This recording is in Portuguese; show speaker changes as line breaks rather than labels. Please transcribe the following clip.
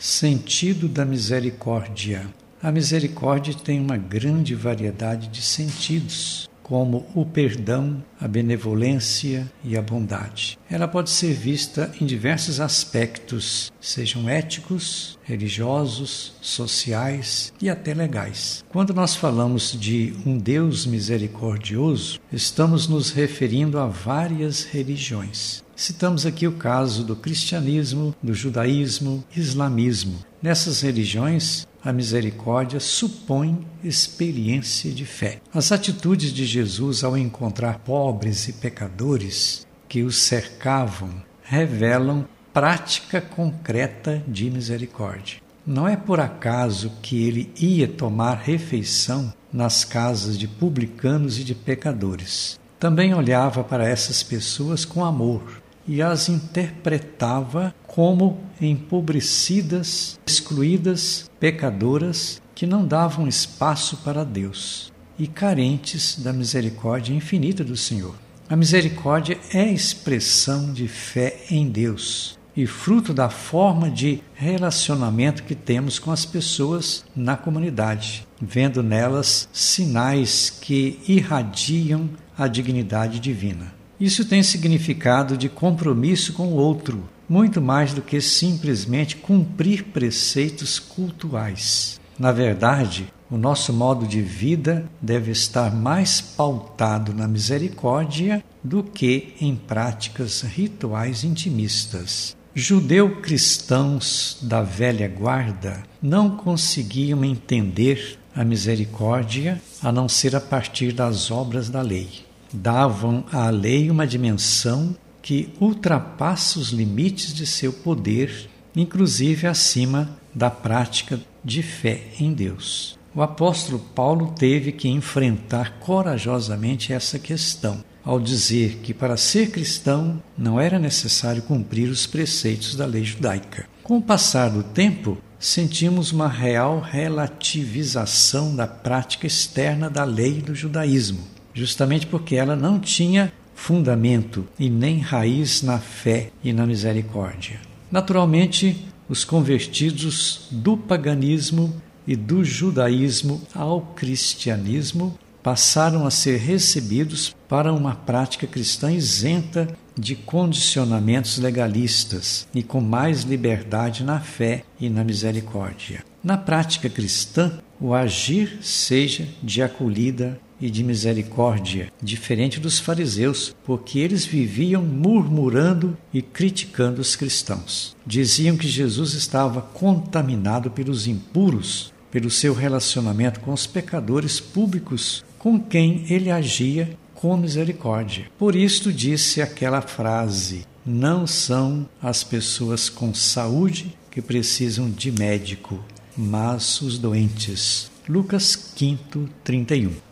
Sentido da misericórdia. A misericórdia tem uma grande variedade de sentidos como o perdão, a benevolência e a bondade. Ela pode ser vista em diversos aspectos, sejam éticos, religiosos, sociais e até legais. Quando nós falamos de um Deus misericordioso, estamos nos referindo a várias religiões. Citamos aqui o caso do cristianismo, do judaísmo, islamismo. Nessas religiões, a misericórdia supõe experiência de fé. As atitudes de Jesus ao encontrar pobres e pecadores que os cercavam revelam prática concreta de misericórdia. Não é por acaso que ele ia tomar refeição nas casas de publicanos e de pecadores. Também olhava para essas pessoas com amor e as interpretava como empobrecidas, excluídas, pecadoras que não davam espaço para Deus e carentes da misericórdia infinita do Senhor. A misericórdia é expressão de fé em Deus e fruto da forma de relacionamento que temos com as pessoas na comunidade, vendo nelas sinais que irradiam a dignidade divina. Isso tem significado de compromisso com o outro, muito mais do que simplesmente cumprir preceitos cultuais. Na verdade, o nosso modo de vida deve estar mais pautado na misericórdia do que em práticas rituais intimistas. Judeu-cristãos da velha guarda não conseguiam entender a misericórdia a não ser a partir das obras da lei davam à lei uma dimensão que ultrapassa os limites de seu poder, inclusive acima da prática de fé em Deus. O apóstolo Paulo teve que enfrentar corajosamente essa questão, ao dizer que para ser cristão não era necessário cumprir os preceitos da lei judaica. Com o passar do tempo, sentimos uma real relativização da prática externa da lei do judaísmo justamente porque ela não tinha fundamento e nem raiz na fé e na misericórdia. Naturalmente, os convertidos do paganismo e do judaísmo ao cristianismo passaram a ser recebidos para uma prática cristã isenta de condicionamentos legalistas e com mais liberdade na fé e na misericórdia. Na prática cristã, o agir seja de acolhida e de misericórdia, diferente dos fariseus, porque eles viviam murmurando e criticando os cristãos. Diziam que Jesus estava contaminado pelos impuros, pelo seu relacionamento com os pecadores públicos com quem ele agia com misericórdia. Por isto disse aquela frase: Não são as pessoas com saúde que precisam de médico, mas os doentes. Lucas 5, 31.